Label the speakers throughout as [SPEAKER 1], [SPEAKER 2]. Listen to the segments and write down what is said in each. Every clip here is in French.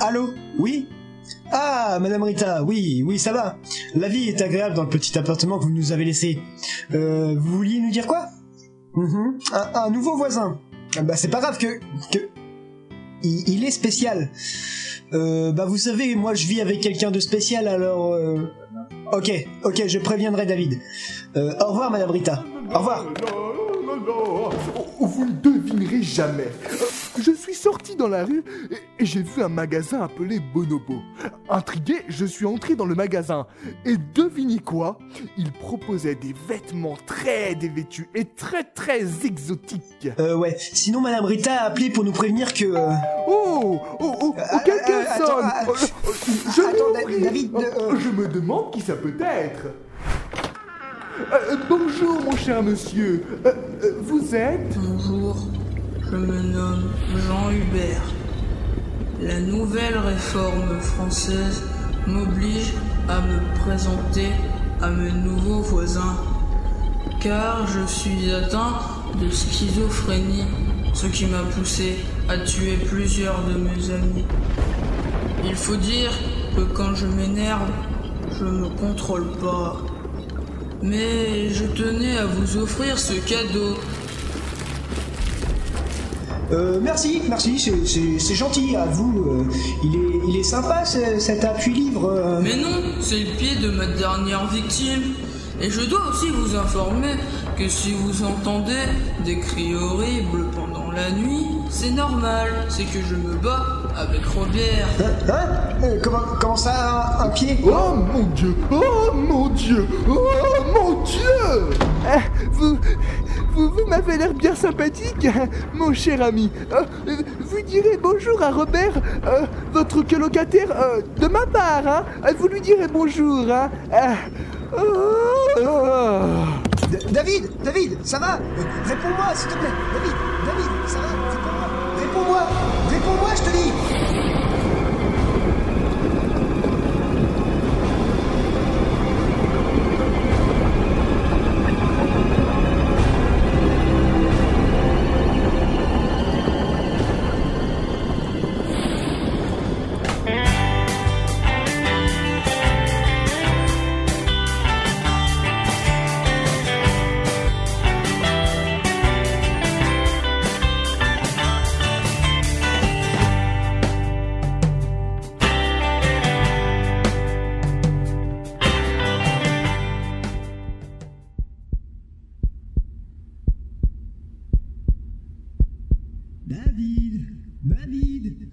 [SPEAKER 1] Allô Oui Ah, Madame Rita, oui, oui, ça va. La vie est agréable dans le petit appartement que vous nous avez laissé. Euh, vous vouliez nous dire quoi Mhm. un, nouveau voisin. Ah Bah c'est pas grave que... Il, est spécial. Euh, bah vous savez, moi je vis avec quelqu'un de spécial, alors... euh, Ok, ok, je préviendrai David. Euh, au revoir, Madame Rita. Au revoir.
[SPEAKER 2] Oh, Vous ne devinerez jamais. Euh, sorti dans la rue et- et j'ai vu un magasin appelé Bonobo. Intrigué, je suis entré dans le magasin. Et devinez quoi? Il proposait des vêtements très dévêtus et très très exotiques.
[SPEAKER 1] Euh, ouais. Sinon, Madame Rita a appelé pour nous prévenir que... euh,
[SPEAKER 2] Oh, oh, oh, oh,
[SPEAKER 1] Euh,
[SPEAKER 2] quelqu'un
[SPEAKER 1] euh, attends,
[SPEAKER 2] sonne.
[SPEAKER 1] euh,
[SPEAKER 2] Oh, oh, Je
[SPEAKER 1] attends. David,
[SPEAKER 2] Oh,
[SPEAKER 1] euh,
[SPEAKER 2] Je me demande qui ça peut être. Euh, bonjour mon cher monsieur. Euh, euh, vous êtes?
[SPEAKER 3] Bonjour, je me nomme Jean Hubert. La nouvelle réforme française m'oblige à me présenter à mes nouveaux voisins, car je suis atteint de schizophrénie, ce qui m'a poussé à tuer plusieurs de mes amis. Il faut dire que quand je m'énerve, je ne me contrôle pas. Mais je tenais à vous offrir ce cadeau.
[SPEAKER 1] Euh, merci, merci, c'est- gentil à vous. euh, il, est, il est sympa ce- cet appui-livre. euh.
[SPEAKER 3] Mais non, c'est le pied de ma dernière victime. Et je dois aussi vous informer que si vous entendez des cris horribles pendant la nuit, c'est normal, c'est que je me bats avec Robert.
[SPEAKER 1] Hein, hein Euh, comment, comment ça, un, un pied?
[SPEAKER 2] Oh mon dieu Oh mon dieu Oh mon dieu Eh, Vous, vous, m'avez l'air bien sympathique, mon cher ami. Euh, vous direz bonjour à Robert, euh, votre colocataire, euh, de ma part, hein. Vous lui direz bonjour, hein. Oh, oh.
[SPEAKER 1] D- David, David, ça va? Réponds-moi, s'il te plaît. David, David, ça va? Réponds-moi, réponds-moi, réponds-moi, je te dis.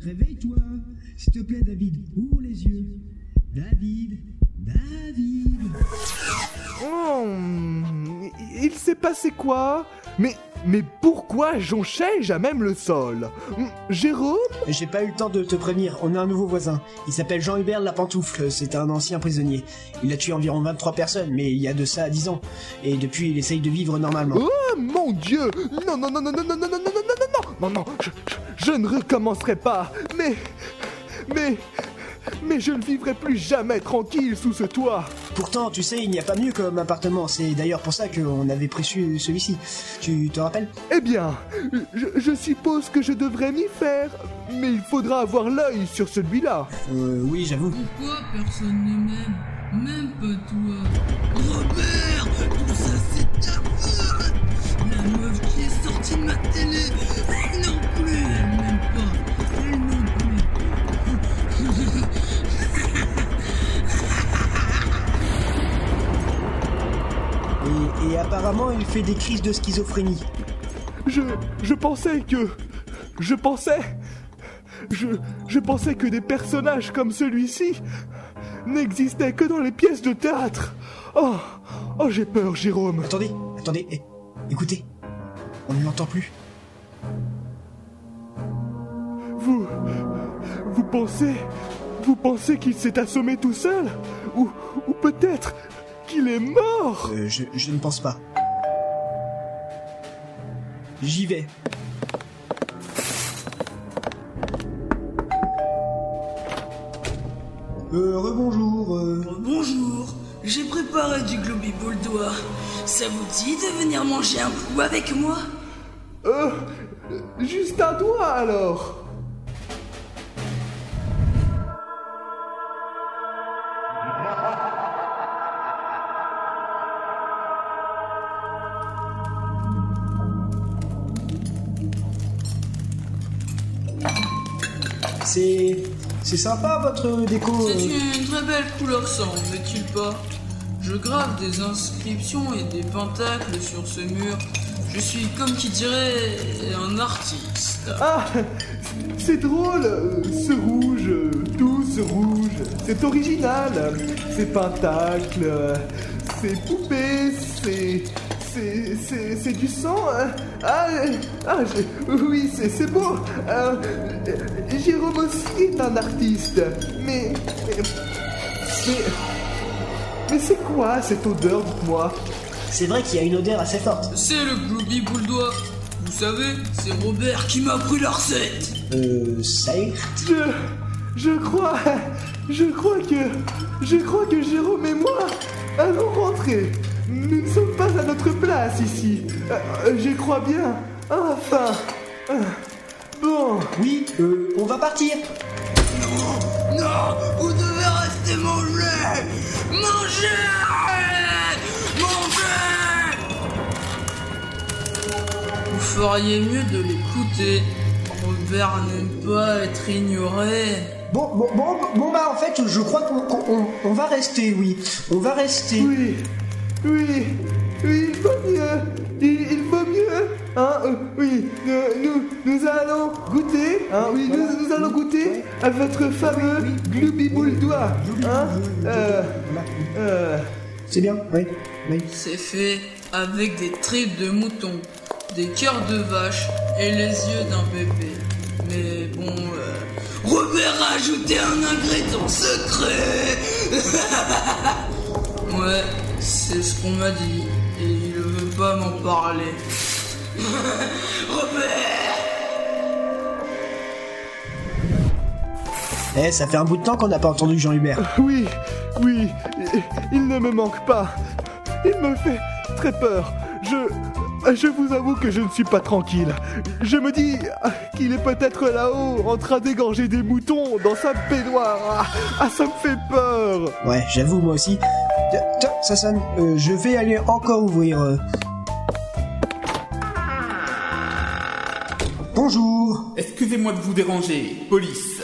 [SPEAKER 4] Réveille-toi. S'il te plaît, David, ouvre les yeux. David, David.
[SPEAKER 2] Oh, il s'est passé quoi Mais, mais pourquoi jonchais-je à même le sol Hum, Jérôme
[SPEAKER 1] J'ai pas eu le temps de te prévenir, on a un nouveau voisin. Il s'appelle Jean-Hubert La Pantoufle, c'est un ancien prisonnier. Il a tué environ 23 personnes, mais il y a de ça à 10 ans. Et depuis, il essaye de vivre normalement.
[SPEAKER 2] Oh mon Dieu Non, non, non, non, non, non, non, non, non, non, non, non, non, non, je, je- ne recommencerai pas. Mais, mais, mais je ne vivrai plus jamais tranquille sous ce toit.
[SPEAKER 1] Pourtant, tu sais, il n'y a pas mieux comme appartement. C'est d'ailleurs pour ça qu'on avait pris ce- celui-ci. Tu te rappelles?
[SPEAKER 2] Eh bien, je, je suppose que je devrais m'y faire, mais il faudra avoir l'œil sur celui-là.
[SPEAKER 1] Euh, oui, j'avoue.
[SPEAKER 3] Pourquoi personne ne m'aime? Même pas toi. Robert Tout ça c'est est sortie de ma télé Elle non plus Elle m'aime pas Elle non plus
[SPEAKER 1] Et, et apparemment, il fait des crises de schizophrénie.
[SPEAKER 2] Je, je pensais que, je pensais, je, je pensais que des personnages comme celui-ci n'existaient que dans les pièces de théâtre. Oh, oh, j'ai peur, Jérôme.
[SPEAKER 1] Attendez, attendez, eh, écoutez. On ne l'entend plus.
[SPEAKER 2] Vous, vous pensez, vous pensez qu'il s'est assommé tout seul, ou, ou peut-être qu'il est mort?
[SPEAKER 1] Euh, je, je ne pense pas. J'y vais. Euh, rebonjour. euh,
[SPEAKER 3] Bonjour J'ai préparé du globi bouldois. Ça vous dit de venir manger un bout avec moi?
[SPEAKER 2] Euh, juste un doigt alors.
[SPEAKER 1] C'est... Sympa votre déco.
[SPEAKER 3] C'est une très belle couleur sombre, n'est-il pas? Je grave des inscriptions et des pentacles sur ce mur. Je suis comme qui dirait un artiste.
[SPEAKER 2] Ah, c'est drôle, ce rouge, tout ce rouge, c'est original. Ces pentacles, ces poupées, c'est. C'est, du sang. Ah, ah oui, c'est, beau. Euh, Jérôme aussi est un artiste. Mais. Mais. Mais, mais c'est quoi cette odeur, dites-moi?
[SPEAKER 1] C'est vrai qu'il y a une odeur assez forte.
[SPEAKER 3] C'est le Glooby Bouldois. Vous savez, c'est Robert qui m'a appris la recette.
[SPEAKER 1] Euh. Safe
[SPEAKER 2] Je. Je crois. Je crois que. Je crois que Jérôme et moi allons rentrer. Nous ne sommes pas à notre place ici. Euh, je crois bien. Enfin. Euh, Bon.
[SPEAKER 1] Oui, euh, on va partir.
[SPEAKER 3] Non, vous devez rester Manger Manger feriez mieux de l'écouter. Robert n'aime pas être ignoré.
[SPEAKER 1] Bon, bon, bon, bon, bah en fait, je crois qu'on qu'on- on- on va rester, oui. On va rester.
[SPEAKER 2] Oui. Oui. Oui, il vaut mieux. Il, il vaut mieux. Hein, euh, oui, euh, nous, nous allons goûter, hein, oui, nous, nous allons goûter à votre fameux Glooby Bouldois, hein, euh, euh,
[SPEAKER 1] C'est bien, oui. oui.
[SPEAKER 3] C'est fait avec des tripes de mouton, des cœurs de vache et les yeux d'un bébé. Mais bon, euh, Robert a ajouté un ingrédient secret Ouais, c'est ce qu'on m'a dit. Et il ne veut pas m'en parler. Robert
[SPEAKER 1] Eh, ça fait un bout de temps qu'on n'a pas entendu Jean-Hubert.
[SPEAKER 2] oui, oui, il, il ne me manque pas. Il me fait très peur. Je, je vous avoue que je ne suis pas tranquille. Je me dis qu'il est peut-être là-haut en train d'égorger des moutons dans sa baignoire. Ah, ça me fait peur.
[SPEAKER 1] Ouais, j'avoue, moi aussi. Tiens, tiens, ça sonne. Euh, je vais aller encore ouvrir. euh. Bonjour.
[SPEAKER 5] Excusez-moi de vous déranger, police.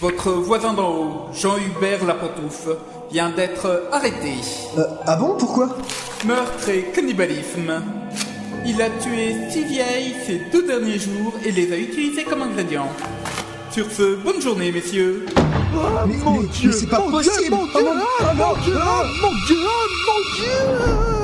[SPEAKER 5] Votre voisin d'en haut, Jean-Hubert Lapantouffe, vient d'être arrêté.
[SPEAKER 1] Euh, ah bon, pourquoi?
[SPEAKER 5] Meurtre et cannibalisme. Il a tué six vieilles ces deux derniers jours et les a utilisées comme ingrédients. Sur ce, bonne journée, messieurs.
[SPEAKER 2] Ah,
[SPEAKER 1] Mais-
[SPEAKER 2] mon
[SPEAKER 1] mais-
[SPEAKER 2] Dieu,
[SPEAKER 1] mais c'est pas
[SPEAKER 2] mon
[SPEAKER 1] possible.
[SPEAKER 2] Dieu, mon
[SPEAKER 1] Oh
[SPEAKER 2] Dieu,
[SPEAKER 1] mon-
[SPEAKER 2] ah, mon Dieu, ah, mon Dieu, ah, mon Dieu.